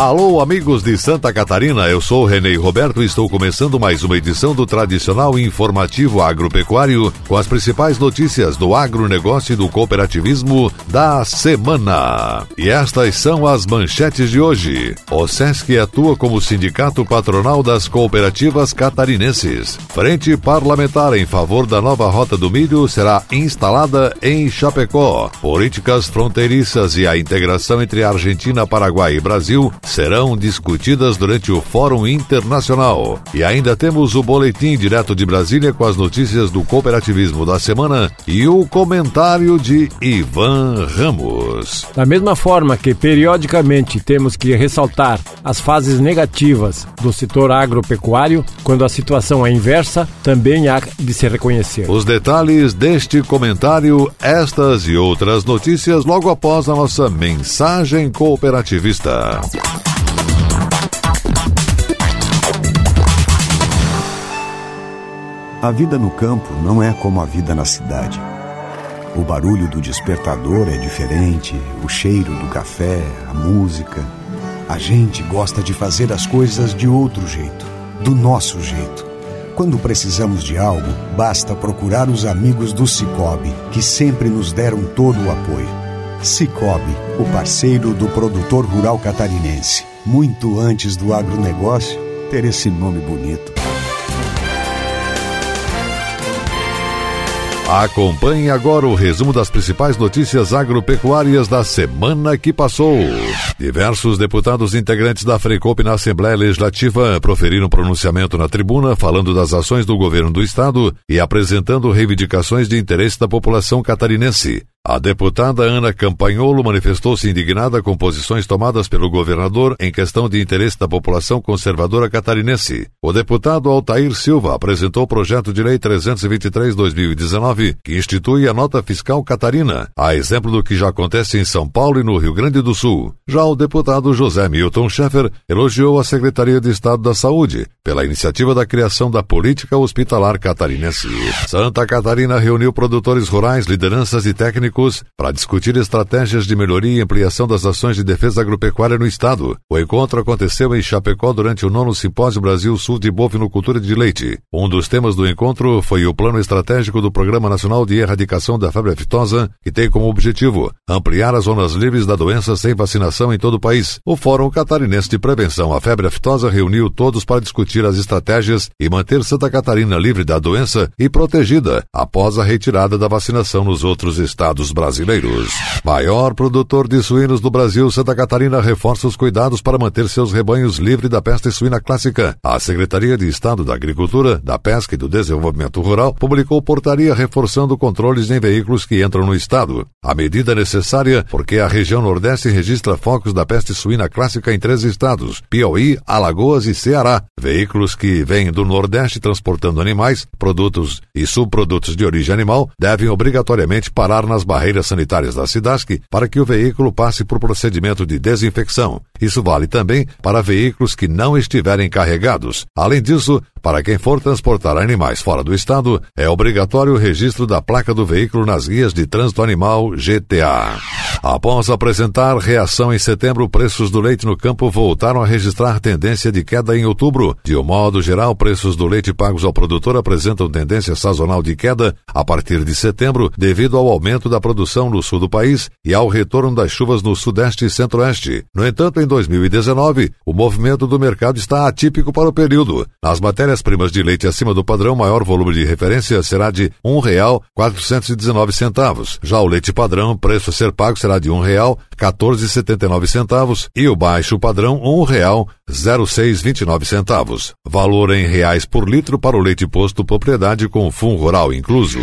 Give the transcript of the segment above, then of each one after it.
Alô, amigos de Santa Catarina, eu sou Renê Roberto e estou começando mais uma edição do tradicional informativo agropecuário com as principais notícias do agronegócio e do cooperativismo da semana. E estas são as manchetes de hoje. O SESC atua como sindicato patronal das cooperativas catarinenses. Frente parlamentar em favor da nova rota do milho será instalada em Chapecó. Políticas fronteiriças e a integração entre Argentina, Paraguai e Brasil serão discutidas durante o Fórum Internacional. E ainda temos o boletim direto de Brasília com as notícias do cooperativismo da semana e o comentário de Ivan Ramos. Da mesma forma que periodicamente temos que ressaltar as fases negativas do setor agropecuário, quando a situação é inversa, também há de se reconhecer. Os detalhes deste comentário, estas e outras notícias logo após a nossa mensagem cooperativista. A vida no campo não é como a vida na cidade. O barulho do despertador é diferente, o cheiro do café, a música. A gente gosta de fazer as coisas de outro jeito, do nosso jeito. Quando precisamos de algo, basta procurar os amigos do Cicobi, que sempre nos deram todo o apoio. Cicobi, o parceiro do produtor rural catarinense. Muito antes do agronegócio ter esse nome bonito. Acompanhe agora o resumo das principais notícias agropecuárias da semana que passou. Diversos deputados integrantes da Frecop na Assembleia Legislativa proferiram pronunciamento na tribuna falando das ações do governo do estado e apresentando reivindicações de interesse da população catarinense. A deputada Ana Campanholo manifestou-se indignada com posições tomadas pelo governador em questão de interesse da população conservadora catarinense. O deputado Altair Silva apresentou o projeto de lei 323/2019, que institui a nota fiscal catarina, a exemplo do que já acontece em São Paulo e no Rio Grande do Sul. Já o deputado José Milton Schaeffer elogiou a Secretaria de Estado da Saúde pela iniciativa da criação da política hospitalar catarinense. Santa Catarina reuniu produtores rurais, lideranças e técnicos para discutir estratégias de melhoria e ampliação das ações de defesa agropecuária no Estado. O encontro aconteceu em Chapecó durante o nono Simpósio Brasil Sul de Bovinocultura de Leite. Um dos temas do encontro foi o plano estratégico do Programa Nacional de Erradicação da Febre Aftosa, que tem como objetivo ampliar as zonas livres da doença sem vacinação em todo o país. O Fórum Catarinense de Prevenção à Febre Aftosa reuniu todos para discutir as estratégias e manter Santa Catarina livre da doença e protegida após a retirada da vacinação nos outros estados estados brasileiros. Maior produtor de suínos do Brasil, Santa Catarina reforça os cuidados para manter seus rebanhos livres da peste suína clássica. A Secretaria de Estado da Agricultura, da Pesca e do Desenvolvimento Rural publicou portaria reforçando controles em veículos que entram no estado. A medida é necessária porque a região Nordeste registra focos da peste suína clássica em três estados: Piauí, Alagoas e Ceará. Veículos que vêm do Nordeste transportando animais, produtos e subprodutos de origem animal devem obrigatoriamente parar nas barreiras sanitárias da SIDASC para que o veículo passe por procedimento de desinfecção. Isso vale também para veículos que não estiverem carregados. Além disso, para quem for transportar animais fora do estado, é obrigatório o registro da placa do veículo nas guias de trânsito animal GTA. Após apresentar reação em setembro, preços do leite no campo voltaram a registrar tendência de queda em outubro. De um modo geral, preços do leite pagos ao produtor apresentam tendência sazonal de queda a partir de setembro, devido ao aumento da produção no sul do país e ao retorno das chuvas no sudeste e centro-oeste. No entanto, em 2019, o movimento do mercado está atípico para o período. Nas matérias-primas de leite acima do padrão, maior volume de referência será de R$ 1,419. Já o leite padrão, preço a ser pago será de R$ 1,1479 e o baixo padrão R$ 0629 centavos. Valor em reais por litro para o leite posto propriedade com fundo rural incluso.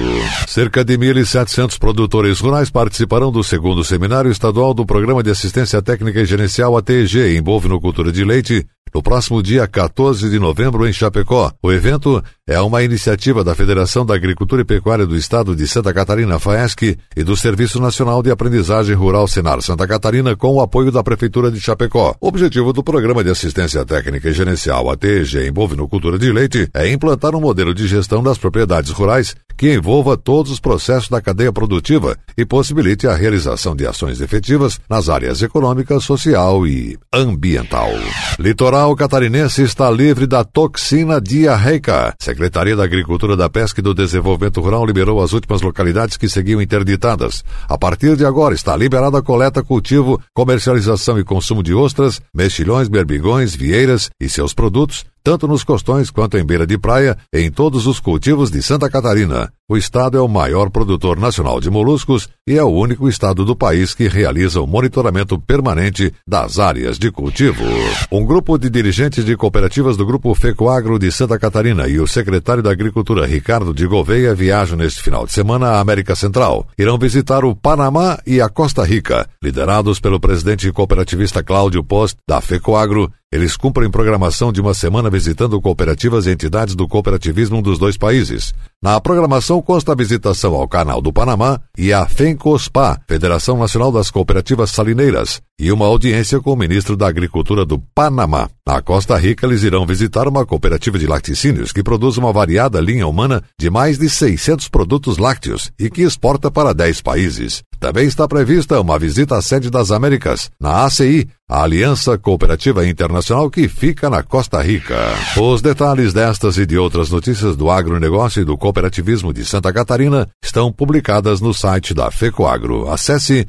Cerca de 1.700 produtores rurais participarão do segundo seminário estadual do Programa de Assistência Técnica e Gerencial ATG em bovinocultura de leite no próximo dia 14 de novembro em Chapecó. O evento é uma iniciativa da Federação da Agricultura e Pecuária do Estado de Santa Catarina, FAESC, e do Serviço Nacional de Aprendizagem Rural Senar Santa Catarina, com o apoio da Prefeitura de Chapecó. O objetivo do Programa de Assistência Técnica e Gerencial ATG em bovinocultura de leite é implantar um modelo de gestão das propriedades rurais que envolva todos os processos da cadeia produtiva e possibilite a realização de ações efetivas nas áreas econômica, social e ambiental. Litoral catarinense está livre da toxina diarreica. Secretaria da Agricultura, da Pesca e do Desenvolvimento Rural liberou as últimas localidades que seguiam interditadas. A partir de agora está liberada a coleta, cultivo, comercialização e consumo de ostras, mexilhões, berbigões, vieiras e seus produtos, tanto nos costões quanto em beira de praia, em todos os cultivos de Santa Catarina. O estado é o maior produtor nacional de moluscos e é o único estado do país que realiza o monitoramento permanente das áreas de cultivo. Um grupo de dirigentes de cooperativas do Grupo Fecoagro de Santa Catarina e o secretário da Agricultura Ricardo de Gouveia viajam neste final de semana à América Central. Irão visitar o Panamá e a Costa Rica, liderados pelo presidente cooperativista Cláudio Post da Fecoagro eles cumprem programação de uma semana visitando cooperativas e entidades do cooperativismo dos dois países. Na programação consta a visitação ao Canal do Panamá e à FENCOSPA, Federação Nacional das Cooperativas Salineiras, e uma audiência com o ministro da Agricultura do Panamá. Na Costa Rica, eles irão visitar uma cooperativa de laticínios que produz uma variada linha humana de mais de 600 produtos lácteos e que exporta para 10 países. Também está prevista uma visita à sede das Américas, na ACI, a Aliança Cooperativa Internacional que fica na Costa Rica. Os detalhes destas e de outras notícias do agronegócio e do cooperativismo de Santa Catarina estão publicadas no site da FECOAGRO. Acesse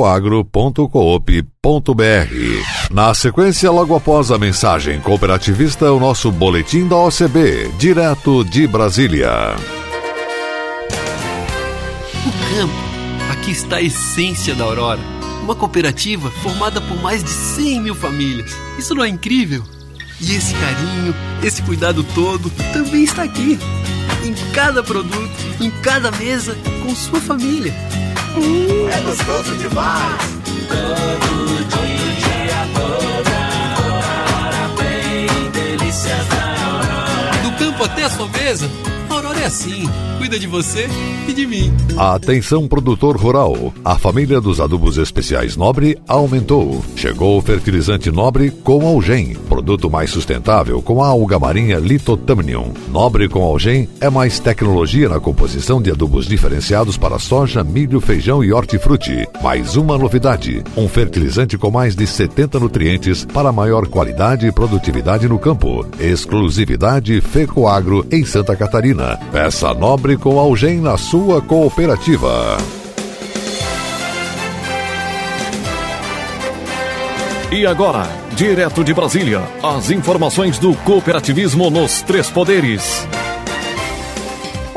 www.fecoagro.coop.br. Na sequência, logo após a mensagem cooperativista, o nosso boletim da OCB, direto de Brasília. O campo, aqui está a essência da Aurora uma cooperativa formada por mais de 100 mil famílias. Isso não é incrível? E esse carinho, esse cuidado todo também está aqui. Em cada produto, em cada mesa, com sua família. Hum, é gostoso demais! Todo dia, toda hora, bem delícias da Aurora. Do campo até a sua mesa Aurora é assim, cuida de você e de mim. Atenção produtor rural, a família dos adubos especiais Nobre aumentou. Chegou o fertilizante Nobre com Algem, produto mais sustentável com a alga marinha Litotamnium. Nobre com Algem é mais tecnologia na composição de adubos diferenciados para soja, milho, feijão e hortifruti. Mais uma novidade, um fertilizante com mais de 70 nutrientes para maior qualidade e produtividade no campo. Exclusividade Fecoagro em Santa Catarina. Peça nobre com Algem na sua cooperativa. E agora, direto de Brasília, as informações do cooperativismo nos três poderes.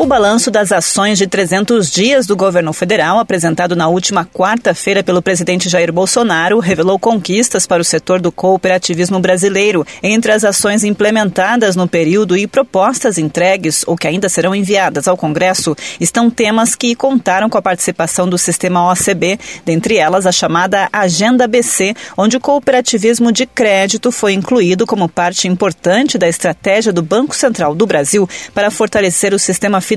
O balanço das ações de 300 dias do governo federal, apresentado na última quarta-feira pelo presidente Jair Bolsonaro, revelou conquistas para o setor do cooperativismo brasileiro. Entre as ações implementadas no período e propostas entregues ou que ainda serão enviadas ao Congresso, estão temas que contaram com a participação do sistema OCB, dentre elas a chamada Agenda BC, onde o cooperativismo de crédito foi incluído como parte importante da estratégia do Banco Central do Brasil para fortalecer o sistema financeiro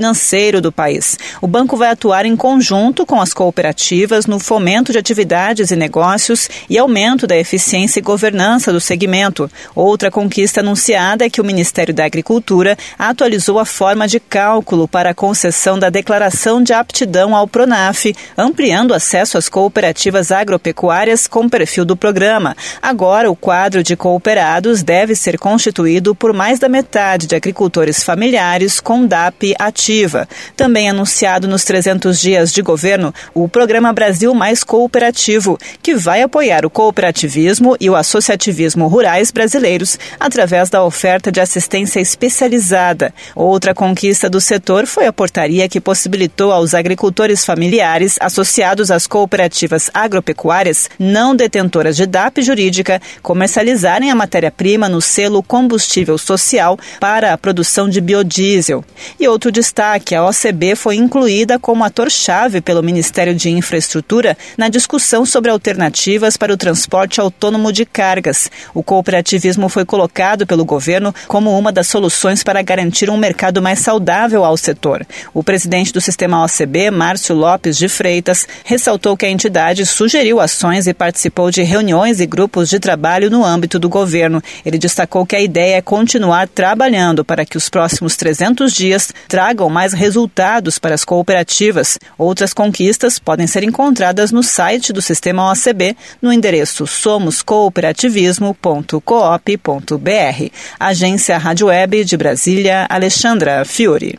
do país. O banco vai atuar em conjunto com as cooperativas no fomento de atividades e negócios e aumento da eficiência e governança do segmento. Outra conquista anunciada é que o Ministério da Agricultura atualizou a forma de cálculo para a concessão da declaração de aptidão ao PRONAF, ampliando acesso às cooperativas agropecuárias com perfil do programa. Agora, o quadro de cooperados deve ser constituído por mais da metade de agricultores familiares com DAP ativo cooperativa. Também anunciado nos 300 dias de governo o programa Brasil Mais Cooperativo, que vai apoiar o cooperativismo e o associativismo rurais brasileiros através da oferta de assistência especializada. Outra conquista do setor foi a portaria que possibilitou aos agricultores familiares associados às cooperativas agropecuárias não detentoras de DAP jurídica comercializarem a matéria-prima no selo combustível social para a produção de biodiesel. E outro destaque, a OCB foi incluída como ator-chave pelo Ministério de Infraestrutura na discussão sobre alternativas para o transporte autônomo de cargas. O cooperativismo foi colocado pelo governo como uma das soluções para garantir um mercado mais saudável ao setor. O presidente do sistema OCB, Márcio Lopes de Freitas, ressaltou que a entidade sugeriu ações e participou de reuniões e grupos de trabalho no âmbito do governo. Ele destacou que a ideia é continuar trabalhando para que os próximos 300 dias tragam mais resultados para as cooperativas. Outras conquistas podem ser encontradas no site do sistema OCB no endereço somoscooperativismo.coop.br. Agência Rádio Web de Brasília, Alexandra Fiore.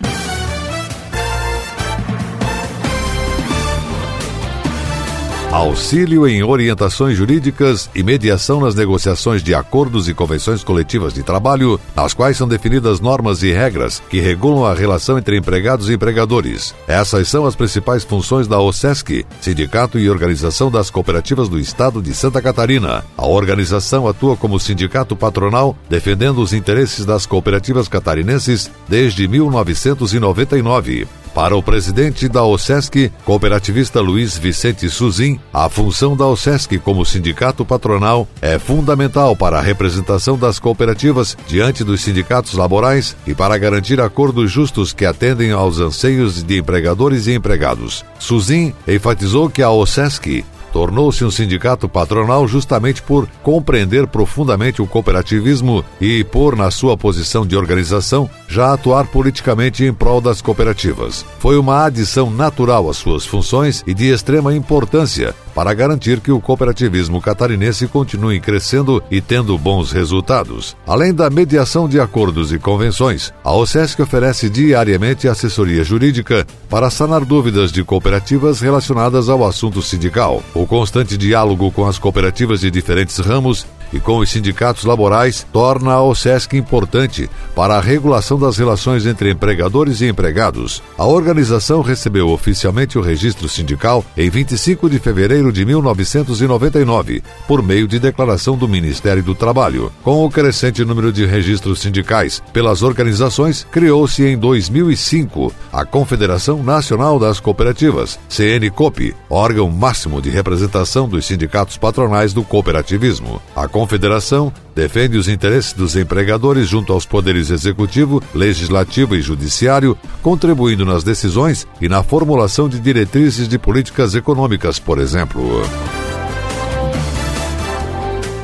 Auxílio em orientações jurídicas e mediação nas negociações de acordos e convenções coletivas de trabalho, nas quais são definidas normas e regras que regulam a relação entre empregados e empregadores. Essas são as principais funções da OSESC, Sindicato e Organização das Cooperativas do Estado de Santa Catarina. A organização atua como sindicato patronal, defendendo os interesses das cooperativas catarinenses desde 1999. Para o presidente da OSESC, cooperativista Luiz Vicente Suzin, a função da OSESC como sindicato patronal é fundamental para a representação das cooperativas diante dos sindicatos laborais e para garantir acordos justos que atendem aos anseios de empregadores e empregados. Suzin enfatizou que a OSESC tornou-se um sindicato patronal justamente por compreender profundamente o cooperativismo e, por na sua posição de organização, já atuar politicamente em prol das cooperativas. Foi uma adição natural às suas funções e de extrema importância para garantir que o cooperativismo catarinense continue crescendo e tendo bons resultados. Além da mediação de acordos e convenções, a OSESC oferece diariamente assessoria jurídica para sanar dúvidas de cooperativas relacionadas ao assunto sindical. O constante diálogo com as cooperativas de diferentes ramos e com os sindicatos laborais torna a OSESC importante para a regulação das relações entre empregadores e empregados. A organização recebeu oficialmente o registro sindical em 25 de fevereiro de 1999, por meio de declaração do Ministério do Trabalho. Com o crescente número de registros sindicais pelas organizações, criou-se em 2005 a Confederação Nacional das Cooperativas, CNCOP, órgão máximo de representação dos sindicatos patronais do cooperativismo. A confederação defende os interesses dos empregadores junto aos poderes executivo, legislativo e judiciário, contribuindo nas decisões e na formulação de diretrizes de políticas econômicas, por exemplo.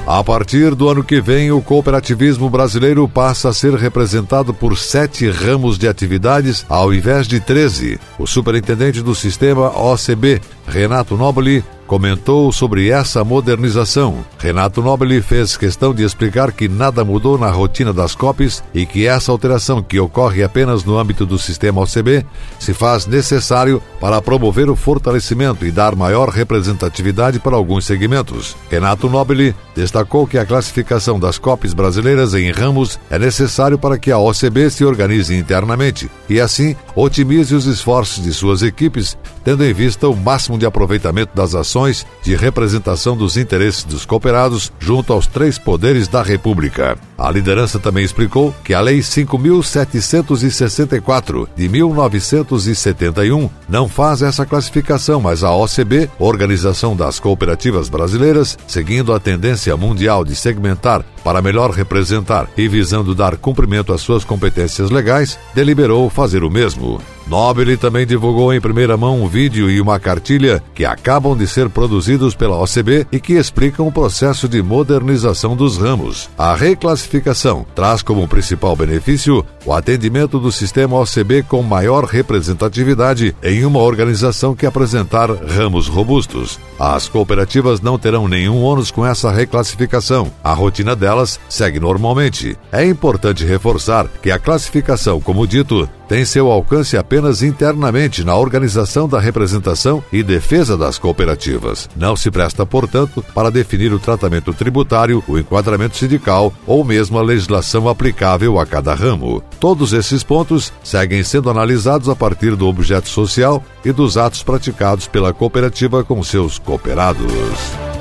A partir do ano que vem, o cooperativismo brasileiro passa a ser representado por sete ramos de atividades, ao invés de 13. O superintendente do sistema OCB, Renato Nobili, comentou sobre essa modernização. Renato Nobili fez questão de explicar que nada mudou na rotina das COPs e que essa alteração, que ocorre apenas no âmbito do sistema OCB, se faz necessário para promover o fortalecimento e dar maior representatividade para alguns segmentos. Renato Nobili destacou que a classificação das COPs brasileiras em ramos é necessário para que a OCB se organize internamente e, assim, otimize os esforços de suas equipes, tendo em vista o máximo de aproveitamento das ações de representação dos interesses dos cooperados junto aos três poderes da República. A liderança também explicou que a Lei 5.764 de 1971 não faz essa classificação, mas a OCB, Organização das Cooperativas Brasileiras, seguindo a tendência mundial de segmentar para melhor representar e visando dar cumprimento às suas competências legais, deliberou fazer o mesmo. Nobel também divulgou em primeira mão um vídeo e uma cartilha que acabam de ser produzidos pela OCB e que explicam o processo de modernização dos ramos. A reclassificação traz como principal benefício o atendimento do sistema OCB com maior representatividade em uma organização que apresentar ramos robustos. As cooperativas não terão nenhum ônus com essa reclassificação. A rotina delas segue normalmente. É importante reforçar que a classificação, como dito, tem seu alcance apenas internamente na organização da representação e defesa das cooperativas. Não se presta, portanto, para definir o tratamento tributário, o enquadramento sindical ou mesmo a legislação aplicável a cada ramo. Todos esses pontos seguem sendo analisados a partir do objeto social e dos atos praticados pela cooperativa com seus cooperados.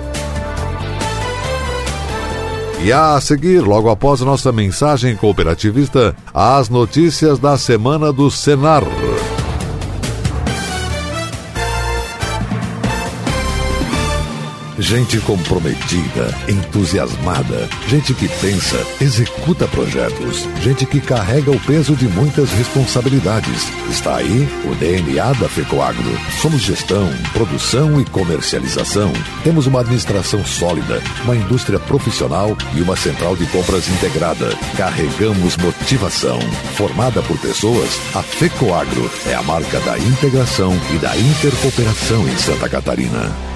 E a seguir, logo após nossa mensagem cooperativista, as notícias da semana do Senar. Gente comprometida, entusiasmada, gente que pensa, executa projetos, gente que carrega o peso de muitas responsabilidades. Está aí o DNA da FECOAGRO. Somos gestão, produção e comercialização. Temos uma administração sólida, uma indústria profissional e uma central de compras integrada. Carregamos motivação. Formada por pessoas, a FECOAGRO é a marca da integração e da intercooperação em Santa Catarina.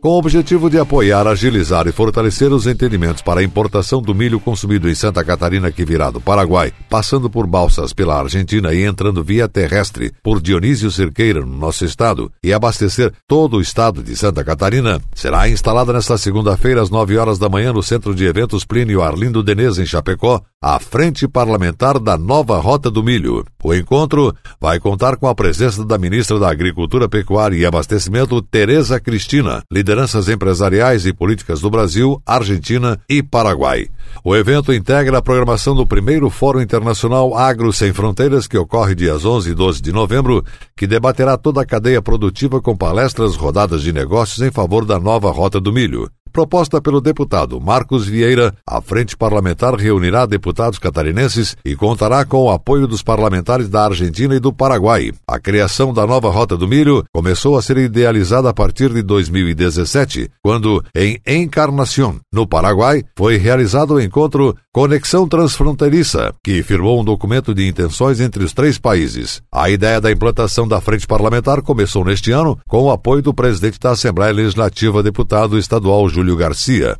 Com o objetivo de apoiar, agilizar e fortalecer os entendimentos para a importação do milho consumido em Santa Catarina que virá do Paraguai, passando por balsas pela Argentina e entrando via terrestre por Dionísio Cerqueira no nosso estado e abastecer todo o estado de Santa Catarina, será instalada nesta segunda-feira às 9 horas da manhã no Centro de Eventos Plínio Arlindo Denez em Chapecó, a Frente Parlamentar da Nova Rota do Milho. O encontro vai contar com a presença da ministra da Agricultura, Pecuária e Abastecimento, Tereza Cristina, lideranças empresariais e políticas do Brasil, Argentina e Paraguai. O evento integra a programação do primeiro Fórum Internacional Agro Sem Fronteiras, que ocorre dias 11 e 12 de novembro, que debaterá toda a cadeia produtiva com palestras, rodadas de negócios em favor da nova Rota do Milho. Proposta pelo deputado Marcos Vieira, a Frente Parlamentar reunirá deputados catarinenses e contará com o apoio dos parlamentares da Argentina e do Paraguai. A criação da nova Rota do Milho começou a ser idealizada a partir de 2017, quando, em Encarnación, no Paraguai, foi realizado o encontro Conexão Transfronteiriça, que firmou um documento de intenções entre os três países. A ideia da implantação da Frente Parlamentar começou neste ano com o apoio do presidente da Assembleia Legislativa, deputado estadual Júlio Garcia.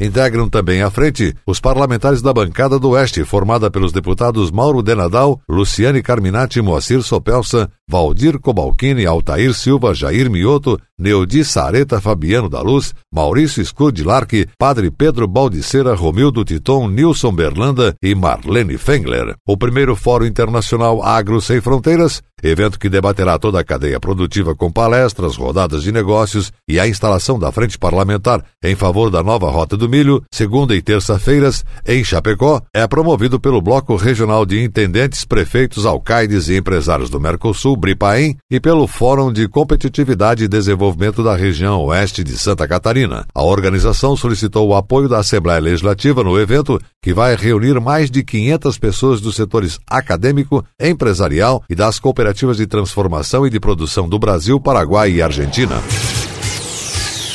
Integram também à frente os parlamentares da bancada do Oeste, formada pelos deputados Mauro Denadal, Luciane Carminati, Moacir Sopelsa, Valdir Cobalcini, Altair Silva, Jair Mioto, Neudi Sareta Fabiano da Luz, Maurício Scudilarque, Padre Pedro Baldiceira, Romildo Titon, Nilson Berlanda e Marlene Fengler. O primeiro Fórum Internacional Agro Sem Fronteiras, evento que debaterá toda a cadeia produtiva com palestras, rodadas de negócios e a instalação da frente parlamentar em favor da nova Rota do Milho, segunda e terça-feiras, em Chapecó, é promovido pelo Bloco Regional de Intendentes, Prefeitos, Alcaides e Empresários do Mercosul, BRIPAEM, e pelo Fórum de Competitividade e Desenvolvimento da Região Oeste de Santa Catarina. A organização solicitou o apoio da Assembleia Legislativa no evento, que vai reunir mais de 500 pessoas dos setores acadêmico, empresarial e das cooperativas de transformação e de produção do Brasil, Paraguai e Argentina.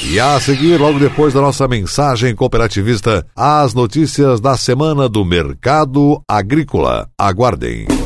E a seguir, logo depois da nossa mensagem cooperativista, as notícias da semana do mercado agrícola. Aguardem.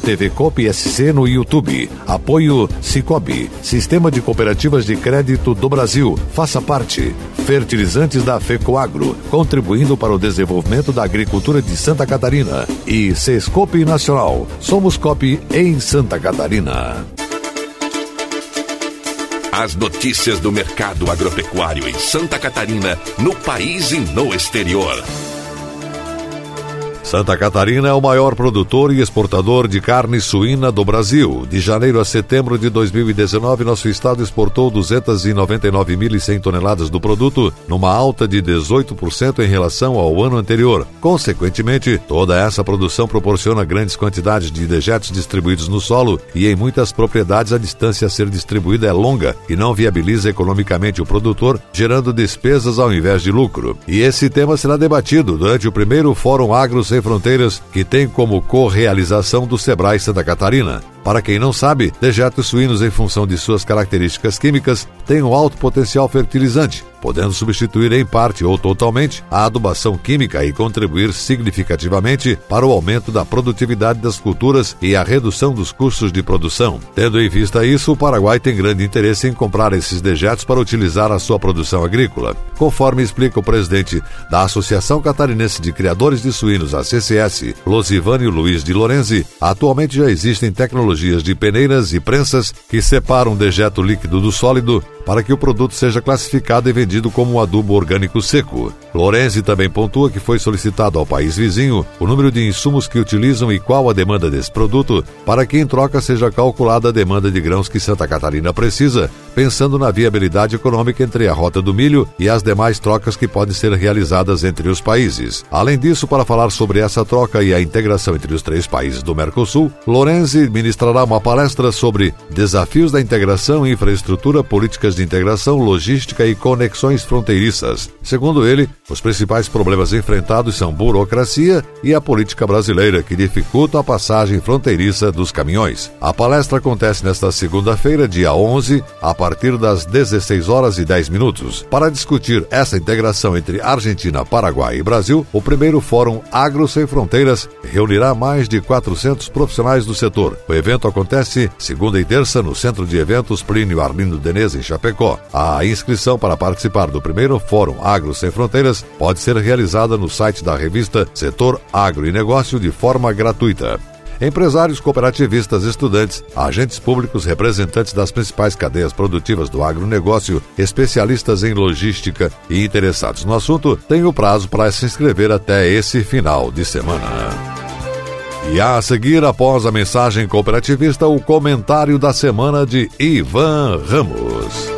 TV Coop SC no YouTube. Apoio Cicobi, Sistema de Cooperativas de Crédito do Brasil. Faça parte. Fertilizantes da FECOAGRO, contribuindo para o desenvolvimento da agricultura de Santa Catarina. E Sescope Nacional. Somos COP em Santa Catarina. As notícias do mercado agropecuário em Santa Catarina, no país e no exterior. Santa Catarina é o maior produtor e exportador de carne suína do Brasil. De janeiro a setembro de 2019, nosso estado exportou 299.100 toneladas do produto, numa alta de 18% em relação ao ano anterior. Consequentemente, toda essa produção proporciona grandes quantidades de dejetos distribuídos no solo e em muitas propriedades a distância a ser distribuída é longa e não viabiliza economicamente o produtor, gerando despesas ao invés de lucro. E esse tema será debatido durante o primeiro Fórum Agro Sem Fronteiras, que tem como co-realização do Sebrae Santa Catarina. Para quem não sabe, dejetos suínos, em função de suas características químicas, têm um alto potencial fertilizante, podendo substituir em parte ou totalmente a adubação química e contribuir significativamente para o aumento da produtividade das culturas e a redução dos custos de produção. Tendo em vista isso, o Paraguai tem grande interesse em comprar esses dejetos para utilizar a sua produção agrícola. Conforme explica o presidente da Associação Catarinense de Criadores de Suínos, a CCS, Losivânio Luiz de Lorenzi, atualmente já existem tecnologias tecnologias de peneiras e prensas que separam o dejeto líquido do sólido para que o produto seja classificado e vendido como adubo orgânico seco. Lorenzi também pontua que foi solicitado ao país vizinho o número de insumos que utilizam e qual a demanda desse produto, para que em troca seja calculada a demanda de grãos que Santa Catarina precisa, pensando na viabilidade econômica entre a rota do milho e as demais trocas que podem ser realizadas entre os países. Além disso, para falar sobre essa troca e a integração entre os três países do Mercosul, Lorenzi ministrará uma palestra sobre desafios da integração, infraestrutura, políticas de integração, logística e conexões fronteiriças. Segundo ele, os principais problemas enfrentados são burocracia e a política brasileira, que dificulta a passagem fronteiriça dos caminhões. A palestra acontece nesta segunda-feira, dia 11, a partir das 16 horas e 10 minutos. Para discutir essa integração entre Argentina, Paraguai e Brasil, o primeiro Fórum Agro Sem Fronteiras reunirá mais de 400 profissionais do setor. O evento acontece segunda e terça no Centro de Eventos Plínio Arlindo Denez, em Chapecó Chapecó. A inscrição para participar do primeiro Fórum Agro Sem Fronteiras pode ser realizada no site da revista Setor Agro e Negócio de forma gratuita. Empresários, cooperativistas, estudantes, agentes públicos, representantes das principais cadeias produtivas do agronegócio, especialistas em logística e interessados no assunto têm o prazo para se inscrever até esse final de semana. E a seguir, após a mensagem cooperativista, o comentário da semana de Ivan Ramos.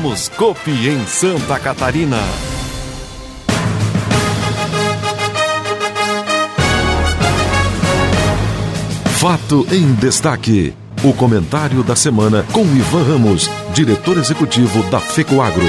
Somos Copi em Santa Catarina. Fato em destaque. O comentário da semana com Ivan Ramos, diretor executivo da FECOAGRO.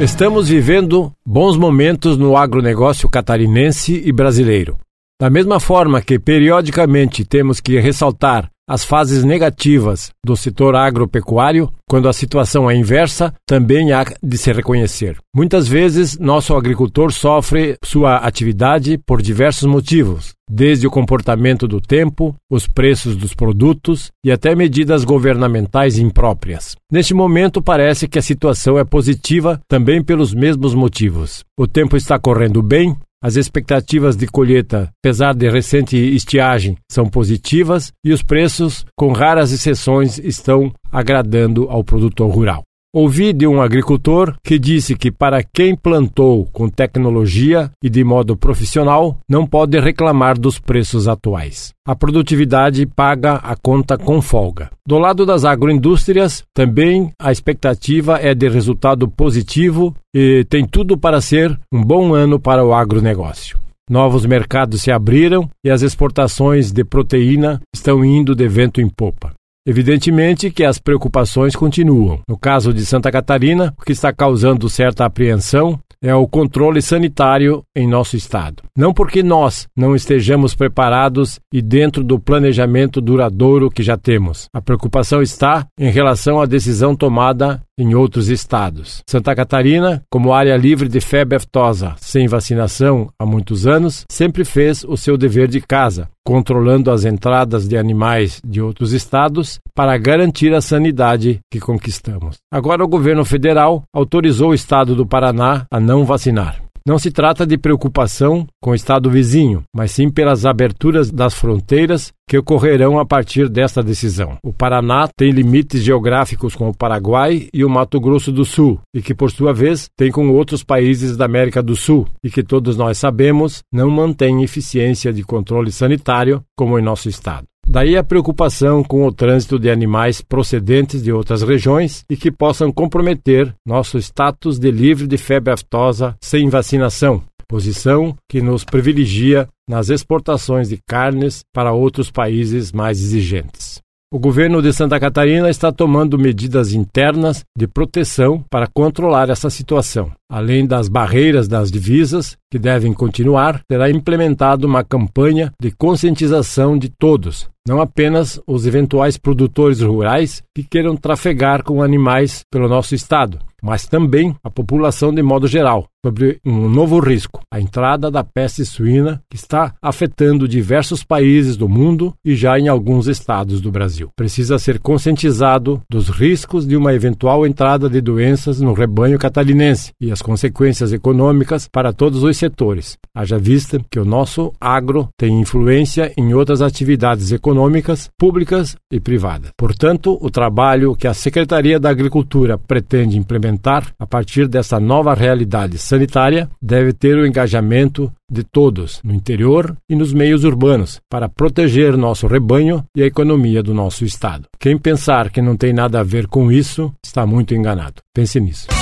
Estamos vivendo bons momentos no agronegócio catarinense e brasileiro. Da mesma forma que periodicamente temos que ressaltar as fases negativas do setor agropecuário, quando a situação é inversa, também há de se reconhecer. Muitas vezes, nosso agricultor sofre sua atividade por diversos motivos, desde o comportamento do tempo, os preços dos produtos e até medidas governamentais impróprias. Neste momento, parece que a situação é positiva também pelos mesmos motivos. O tempo está correndo bem, as expectativas de colheita, apesar de recente estiagem, são positivas e os preços, com raras exceções, estão agradando ao produtor rural. Ouvi de um agricultor que disse que para quem plantou com tecnologia e de modo profissional, não pode reclamar dos preços atuais. A produtividade paga a conta com folga. Do lado das agroindústrias, também a expectativa é de resultado positivo e tem tudo para ser um bom ano para o agronegócio. Novos mercados se abriram e as exportações de proteína estão indo de vento em popa. Evidentemente que as preocupações continuam. No caso de Santa Catarina, o que está causando certa apreensão é o controle sanitário em nosso estado. Não porque nós não estejamos preparados e dentro do planejamento duradouro que já temos. A preocupação está em relação à decisão tomada em outros estados. Santa Catarina, como área livre de febre aftosa, sem vacinação há muitos anos, sempre fez o seu dever de casa, controlando as entradas de animais de outros estados para garantir a sanidade que conquistamos. Agora o governo federal autorizou o estado do Paraná a não vacinar. Não se trata de preocupação com o estado vizinho, mas sim pelas aberturas das fronteiras que ocorrerão a partir desta decisão. O Paraná tem limites geográficos com o Paraguai e o Mato Grosso do Sul, e que, por sua vez, tem com outros países da América do Sul, e que todos nós sabemos não mantém eficiência de controle sanitário como em nosso estado. Daí a preocupação com o trânsito de animais procedentes de outras regiões e que possam comprometer nosso status de livre de febre aftosa sem vacinação, posição que nos privilegia nas exportações de carnes para outros países mais exigentes. O governo de Santa Catarina está tomando medidas internas de proteção para controlar essa situação. Além das barreiras das divisas, que devem continuar, será implementada uma campanha de conscientização de todos, não apenas os eventuais produtores rurais que queiram trafegar com animais pelo nosso estado, mas também a população de modo geral, sobre um novo risco, a entrada da peste suína, que está afetando diversos países do mundo e já em alguns estados do Brasil. Precisa ser conscientizado dos riscos de uma eventual entrada de doenças no rebanho catarinense e as consequências econômicas para todos os setores. Haja vista que o nosso agro tem influência em outras atividades econômicas, públicas e privadas. Portanto, o trabalho que a Secretaria da Agricultura pretende implementar a partir dessa nova realidade sanitária deve ter o engajamento de todos, no interior e nos meios urbanos, para proteger nosso rebanho e a economia do nosso estado. Quem pensar que não tem nada a ver com isso está muito enganado. Pense nisso.